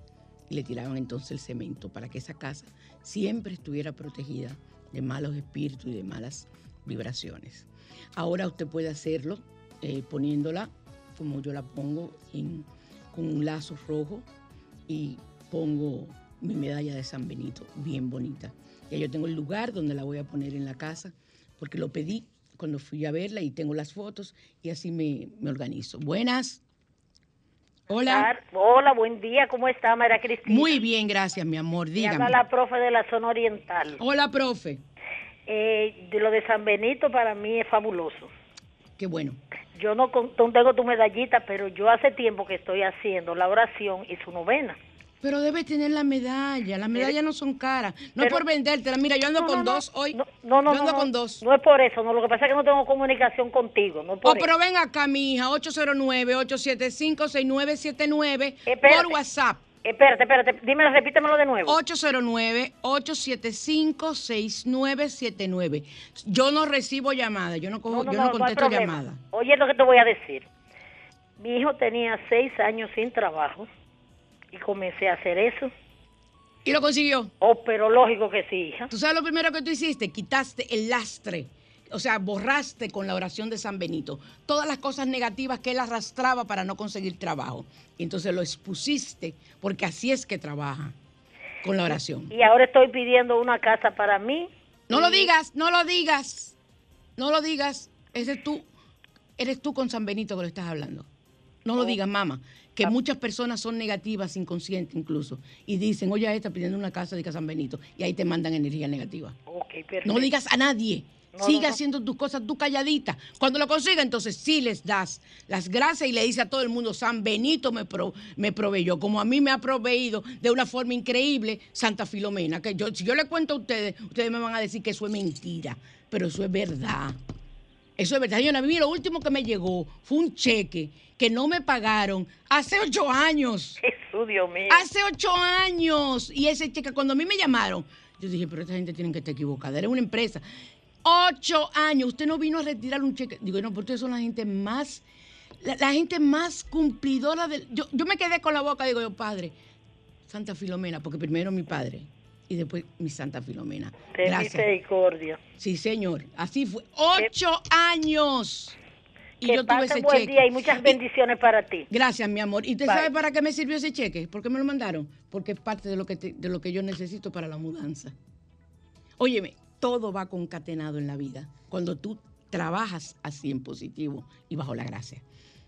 y le tiraban entonces el cemento para que esa casa siempre estuviera protegida de malos espíritus y de malas vibraciones. Ahora usted puede hacerlo eh, poniéndola como yo la pongo con un lazo rojo y pongo mi medalla de San Benito, bien bonita. Ya yo tengo el lugar donde la voy a poner en la casa, porque lo pedí cuando fui a verla y tengo las fotos y así me, me organizo. Buenas. Hola. Hola, buen día, ¿cómo está María Cristina? Muy bien, gracias, mi amor. Me Dígame. habla la profe de la zona oriental. Hola, profe. Eh, de lo de San Benito para mí es fabuloso. Qué bueno. Yo no, no tengo tu medallita, pero yo hace tiempo que estoy haciendo la oración y su novena. Pero debe tener la medalla. Las medallas no son caras. No es por vendértela. Mira, yo ando No, con no, dos hoy. No, no, no, yo ando con dos. No es por eso, no. Lo que pasa es que no tengo comunicación contigo. No es por Oh, pero ven acá, mi hija, 809-875-6979 Espérate. por WhatsApp. Espérate, espérate, dímelo, repítemelo de nuevo. 809-875-6979. Yo no recibo llamadas, yo no, cojo, yo no, contesto llamadas. Oye lo que te voy a decir. Mi hijo tenía seis años sin trabajo y comencé a hacer eso. ¿Y lo consiguió? Oh, pero lógico que sí, hija. ¿Tú sabes lo primero que tú hiciste? Quitaste el lastre. O sea, borraste con la oración de San Benito todas las cosas negativas que él arrastraba para no conseguir trabajo. Y entonces lo expusiste, porque así es que trabaja con la oración. Y ahora estoy pidiendo una casa para mí. No lo digas, no lo digas. No lo digas. Ese es tú. Eres tú con San Benito que lo estás hablando. No lo digas, mamá. Que muchas personas son negativas, inconscientes incluso. Y dicen, oye, esta pidiendo una casa de San Benito. Y ahí te mandan energía negativa. Ok, perfecto. No digas a nadie. No, Sigue no, no. haciendo tus cosas tú calladita. Cuando lo consiga, entonces sí les das las gracias y le dice a todo el mundo, San Benito me, pro- me proveyó, como a mí me ha proveído de una forma increíble Santa Filomena. Que yo, si yo le cuento a ustedes, ustedes me van a decir que eso es mentira, pero eso es verdad. Eso es verdad. Señora, a mí lo último que me llegó fue un cheque que no me pagaron hace ocho años. Jesús, Dios mío. Hace ocho años. Y ese cheque, cuando a mí me llamaron, yo dije, pero esta gente tiene que estar equivocada. Era una empresa. Ocho años. Usted no vino a retirar un cheque. Digo, no, pero ustedes son la gente más, la, la gente más cumplidora del. Yo, yo me quedé con la boca, digo yo, padre, Santa Filomena, porque primero mi padre y después mi Santa Filomena. Ten misericordia. Sí, señor. Así fue. Ocho años. Y que yo tuve ese buen cheque. día y muchas bendiciones para ti. Gracias, mi amor. ¿Y usted Bye. sabe para qué me sirvió ese cheque? ¿Por qué me lo mandaron? Porque es parte de lo que, te- de lo que yo necesito para la mudanza. Óyeme, todo va concatenado en la vida cuando tú trabajas así en positivo y bajo la gracia.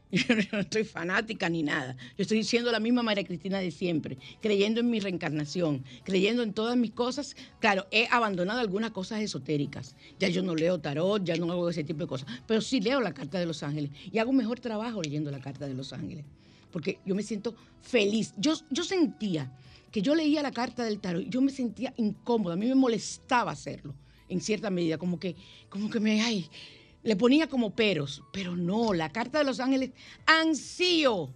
Yo no estoy fanática ni nada. Yo estoy siendo la misma María Cristina de siempre, creyendo en mi reencarnación, creyendo en todas mis cosas. Claro, he abandonado algunas cosas esotéricas. Ya yo no leo tarot, ya no hago ese tipo de cosas. Pero sí leo la Carta de los Ángeles y hago un mejor trabajo leyendo la Carta de los Ángeles. Porque yo me siento feliz. Yo, yo sentía que yo leía la carta del tarot y yo me sentía incómoda. A mí me molestaba hacerlo, en cierta medida. Como que, como que me, ay, le ponía como peros. Pero no, la carta de los ángeles ansío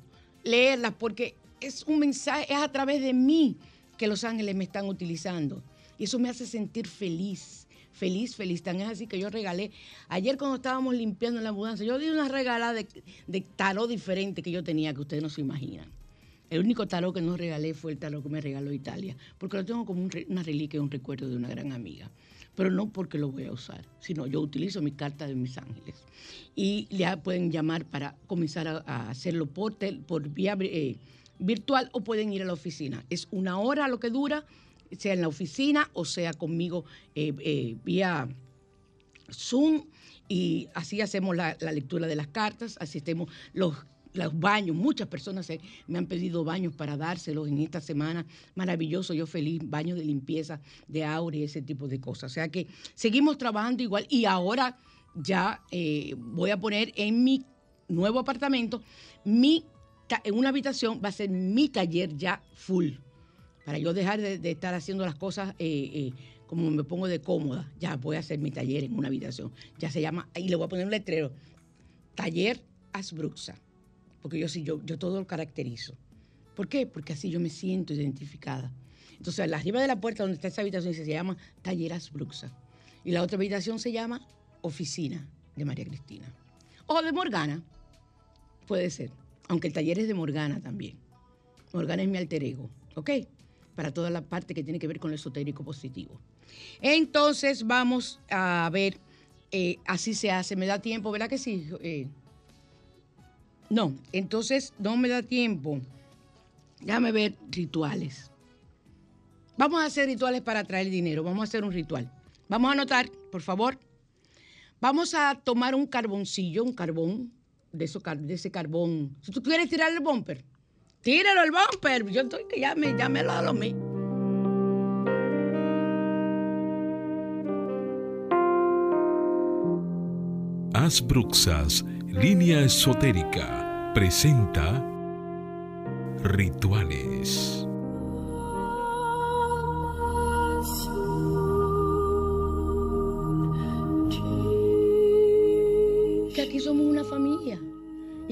leerla porque es un mensaje, es a través de mí que los ángeles me están utilizando. Y eso me hace sentir feliz, feliz, feliz. Tan es así que yo regalé, ayer cuando estábamos limpiando la mudanza, yo di una regalada de, de tarot diferente que yo tenía, que ustedes no se imaginan. El único tarot que no regalé fue el tarot que me regaló Italia, porque lo tengo como una reliquia, un recuerdo de una gran amiga. Pero no porque lo voy a usar, sino yo utilizo mi carta de mis ángeles. Y ya pueden llamar para comenzar a, hacerlo por, tel- por vía eh, virtual o pueden ir a la oficina. Es una hora lo que dura, sea en la oficina o sea conmigo eh, eh, vía Zoom y así hacemos la, la lectura de las cartas, así hacemos los, los baños. Muchas personas me han pedido baños para dárselos en esta semana. Maravilloso, yo feliz, baños de limpieza, de aura y ese tipo de cosas. O sea que seguimos trabajando igual y ahora ya eh, voy a poner en mi nuevo apartamento, mi, en una habitación va a ser mi taller ya full para yo dejar de, de estar haciendo las cosas eh, eh, como me pongo de cómoda, ya voy a hacer mi taller en una habitación. Ya se llama, y le voy a poner un letrero, Taller Asbruxa, porque yo sí, yo, yo todo lo caracterizo. ¿Por qué? Porque así yo me siento identificada. Entonces, arriba de la puerta donde está esa habitación se llama Taller Asbruxa. Y la otra habitación se llama Oficina de María Cristina. O de Morgana, puede ser. Aunque el taller es de Morgana también. Morgana es mi alter ego, ¿ok? Para toda la parte que tiene que ver con lo esotérico positivo. Entonces vamos a ver, eh, así se hace, me da tiempo, ¿verdad que sí? Eh, no, entonces no me da tiempo. Déjame ver rituales. Vamos a hacer rituales para traer dinero, vamos a hacer un ritual. Vamos a anotar, por favor. Vamos a tomar un carboncillo, un carbón, de, eso, de ese carbón. Si tú quieres tirar el bumper, tíralo el bumper. Yo estoy que ya me, ya me lo lo mí. Asbruxas, línea esotérica, presenta Rituales.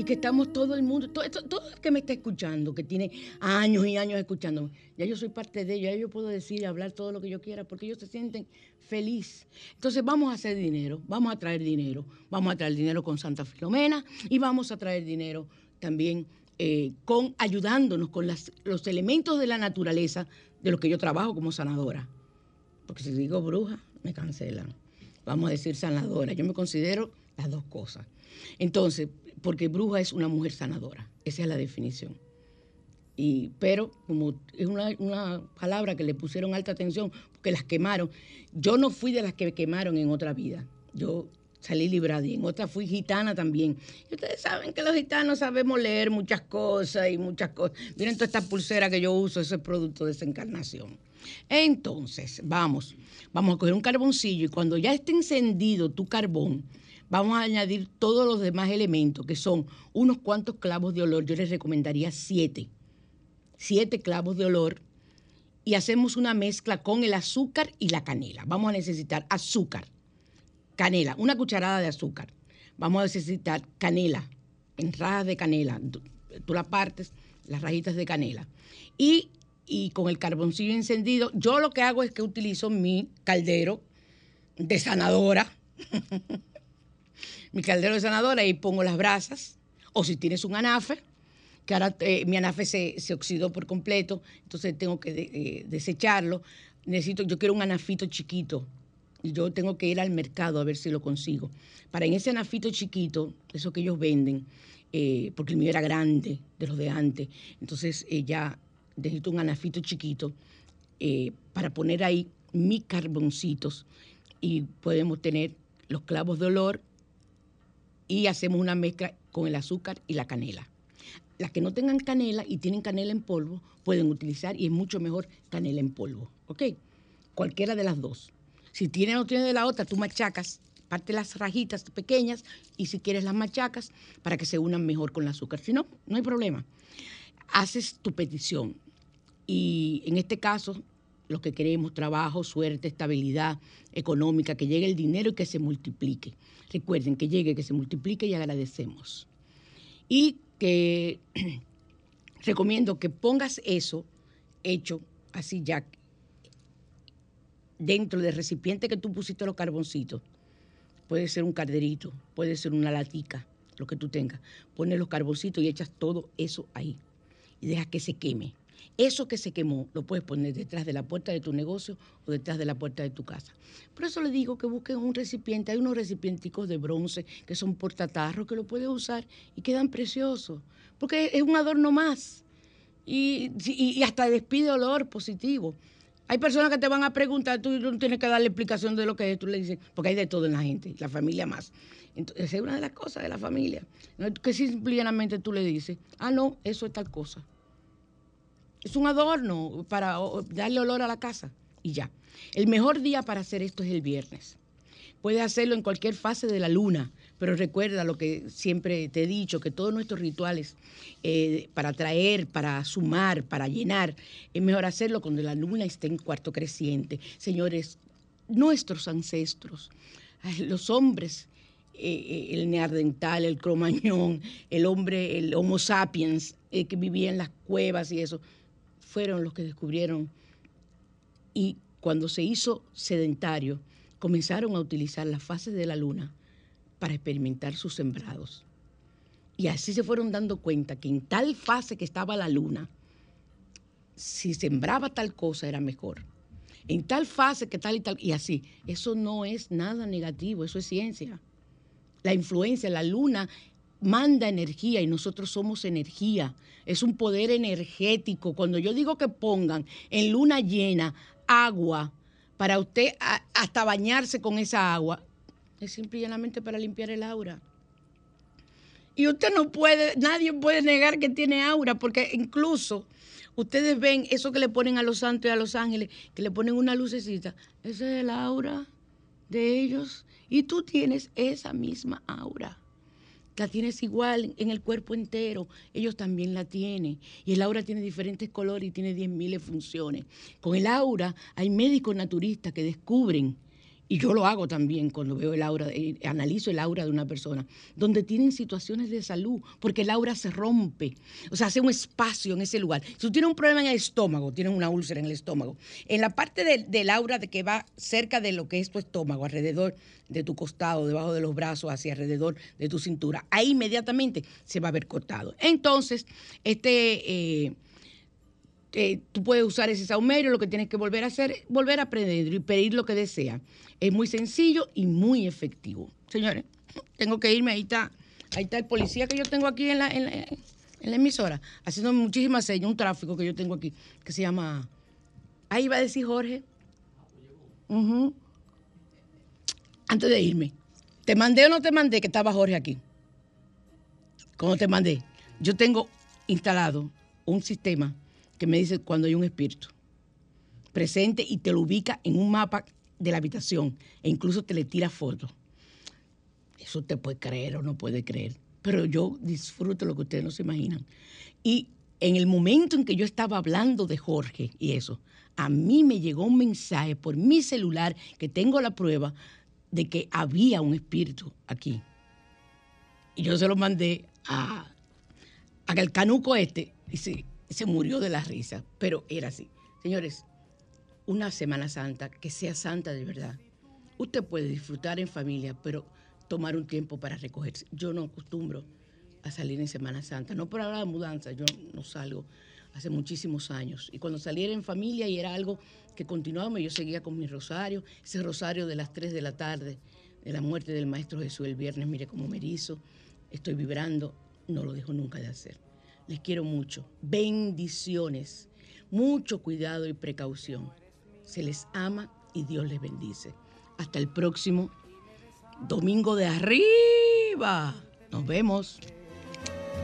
Y que estamos todo el mundo, todo, todo el que me está escuchando, que tiene años y años escuchándome, ya yo soy parte de ellos, ya yo puedo decir y hablar todo lo que yo quiera porque ellos se sienten feliz. Entonces vamos a hacer dinero, vamos a traer dinero, vamos a traer dinero con Santa Filomena y vamos a traer dinero también eh, con ayudándonos con las- los elementos de la naturaleza de los que yo trabajo como sanadora. Porque si digo bruja, me cancelan. Vamos a decir sanadora. Yo me considero las dos cosas. Entonces, porque bruja es una mujer sanadora. Esa es la definición. Y, pero como es una, una palabra que le pusieron alta atención, porque las quemaron. Yo no fui de las que quemaron en otra vida. Yo salí librada y en otra fui gitana también. Y ustedes saben que los gitanos sabemos leer muchas cosas y muchas cosas. Miren toda esta pulsera que yo uso, eso es producto de esa encarnación. Entonces, vamos, vamos a coger un carboncillo y cuando ya esté encendido tu carbón, vamos a añadir todos los demás elementos, que son unos cuantos clavos de olor. Yo les recomendaría siete. Siete clavos de olor. Y hacemos una mezcla con el azúcar y la canela. Vamos a necesitar azúcar, canela, una cucharada de azúcar. Vamos a necesitar canela, en rajas de canela. Tú, la partes, las rajitas de canela. Y, y con el carboncillo encendido, yo lo que hago es que utilizo mi caldero de sanadora. mi caldero de sanadora y pongo las brasas. O si tienes un anafe, que ahora eh, mi anafe se, se oxidó por completo, entonces tengo que eh, desecharlo. Necesito, yo quiero un anafito chiquito y yo tengo que ir al mercado a ver si lo consigo. Para en ese anafito chiquito, eso que ellos venden, eh, porque el mío era grande, de los de antes, entonces ya necesito un anafito chiquito para poner ahí mis carboncitos y podemos tener los clavos de olor y hacemos una mezcla con el azúcar y la canela. Las que no tengan canela y tienen canela en polvo pueden utilizar y es mucho mejor canela en polvo, ¿ok? Cualquiera de las dos. Si tiene o no tiene de la otra, tú machacas, parte las rajitas pequeñas y si quieres las machacas para que se unan mejor con el azúcar. Si no, no hay problema. Haces tu petición y en este caso lo que queremos, trabajo, suerte, estabilidad económica, que llegue el dinero y que se multiplique. Recuerden que llegue, que se multiplique y agradecemos. Y que recomiendo que pongas eso hecho así ya dentro del recipiente que tú pusiste los carboncitos, puede ser un calderito, puede ser una latica, lo que tú tengas. Pones los carboncitos y echas todo eso ahí y dejas que se queme. Eso que se quemó lo puedes poner detrás de la puerta de tu negocio o detrás de la puerta de tu casa. Por eso le digo que busquen un recipiente. Hay unos recipienticos de bronce que son portatarros que lo puedes usar y quedan preciosos. Porque es un adorno más. Y, y- hasta despide olor positivo. Hay personas que te van a preguntar, tú no tienes que darle explicación de lo que es, tú le dices, porque hay de todo en la gente, la familia más. Entonces, es una de las cosas de la familia. Que simplemente tú le dices, ah, no, eso es tal cosa. Es un adorno para darle olor a la casa y ya. El mejor día para hacer esto es el viernes. Puedes hacerlo en cualquier fase de la luna, pero recuerda lo que siempre te he dicho, que todos nuestros rituales eh, para traer, para sumar, para llenar, es mejor hacerlo cuando la luna esté en cuarto creciente. Señores, nuestros ancestros, los hombres, eh, eh, el neandertal, el cromañón, el hombre, el homo sapiens, que vivía en las cuevas y eso, fueron los que descubrieron y cuando se hizo sedentario, comenzaron a utilizar las fases de la luna para experimentar sus sembrados. Y así se fueron dando cuenta que en tal fase que estaba la luna, si sembraba tal cosa era mejor. En tal fase que tal y tal, y así. Eso no es nada negativo, eso es ciencia. La influencia, la luna manda energía y nosotros somos energía. Es un poder energético. Cuando yo digo que pongan en luna llena agua para usted hasta bañarse con esa agua, es simple y para limpiar el aura. Y usted no puede, nadie puede negar que tiene aura, porque incluso ustedes ven eso que le ponen a los santos y a los ángeles, que le ponen una lucecita, ese es el aura de ellos. Y tú tienes esa misma aura. La tienes igual en el cuerpo entero, ellos también la tienen. Y el aura tiene diferentes colores y tiene 10.000 funciones. Con el aura hay médicos naturistas que descubren, y yo lo hago también cuando veo el aura, eh, analizo el aura de una persona, donde tienen situaciones de salud, porque el aura se rompe, o sea, hace un espacio en ese lugar. Si tú tienes un problema en el estómago, tienes una úlcera en el estómago, en la parte del, aura de que va cerca de lo que es tu estómago, alrededor de tu costado, debajo de los brazos, hacia alrededor de tu cintura, ahí inmediatamente se va a ver cortado. Entonces, este... eh, eh, tú puedes usar ese saumerio, lo que tienes que volver a hacer es volver a aprender y pedir lo que desea. Es muy sencillo y muy efectivo. Señores, tengo que irme, ahí está, ahí está el policía que yo tengo aquí en la, en la, en la emisora, haciendo muchísimas señas, un tráfico que yo tengo aquí, que se llama... Ahí va a decir Jorge. Ujú. Antes de irme, ¿te mandé o no te mandé que estaba Jorge aquí? ¿Cómo te mandé? Yo tengo instalado un sistema que me dice cuando hay un espíritu presente y te lo ubica en un mapa de la habitación e incluso te le tira fotos. Eso te puede creer o no puede creer, pero yo disfruto lo que ustedes no se imaginan. Y en el momento en que yo estaba hablando de Jorge y eso, a mí me llegó un mensaje por mi celular que tengo la prueba de que había un espíritu aquí. Y yo se lo mandé a, a el canuco este y se, se murió de la risa, pero era así. Señores, una Semana Santa que sea santa de verdad. Usted puede disfrutar en familia, pero tomar un tiempo para recogerse. Yo no acostumbro a salir en Semana Santa, no por hablar de mudanza, yo no salgo hace muchísimos años. Y cuando saliera en familia y era algo que continuaba, yo seguía con mi rosario, ese rosario de las 3 de la tarde, de la muerte del Maestro Jesús el viernes, mire cómo me erizo, estoy vibrando, no lo dejo nunca de hacer. Les quiero mucho. Bendiciones. Mucho cuidado y precaución. Se les ama y Dios les bendice. Hasta el próximo domingo de arriba. Nos vemos.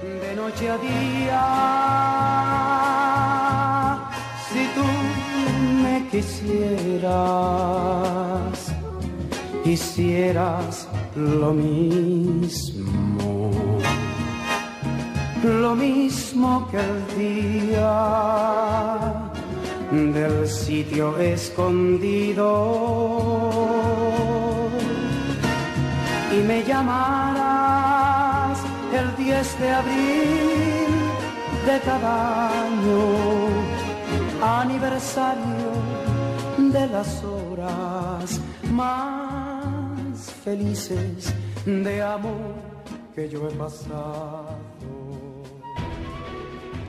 de noche a día. Si tú me quisieras, hicieras lo mismo, lo mismo que el día del sitio escondido y me llamarás el 10 de abril de cada año, aniversario de las horas más felices de amor que yo he pasado.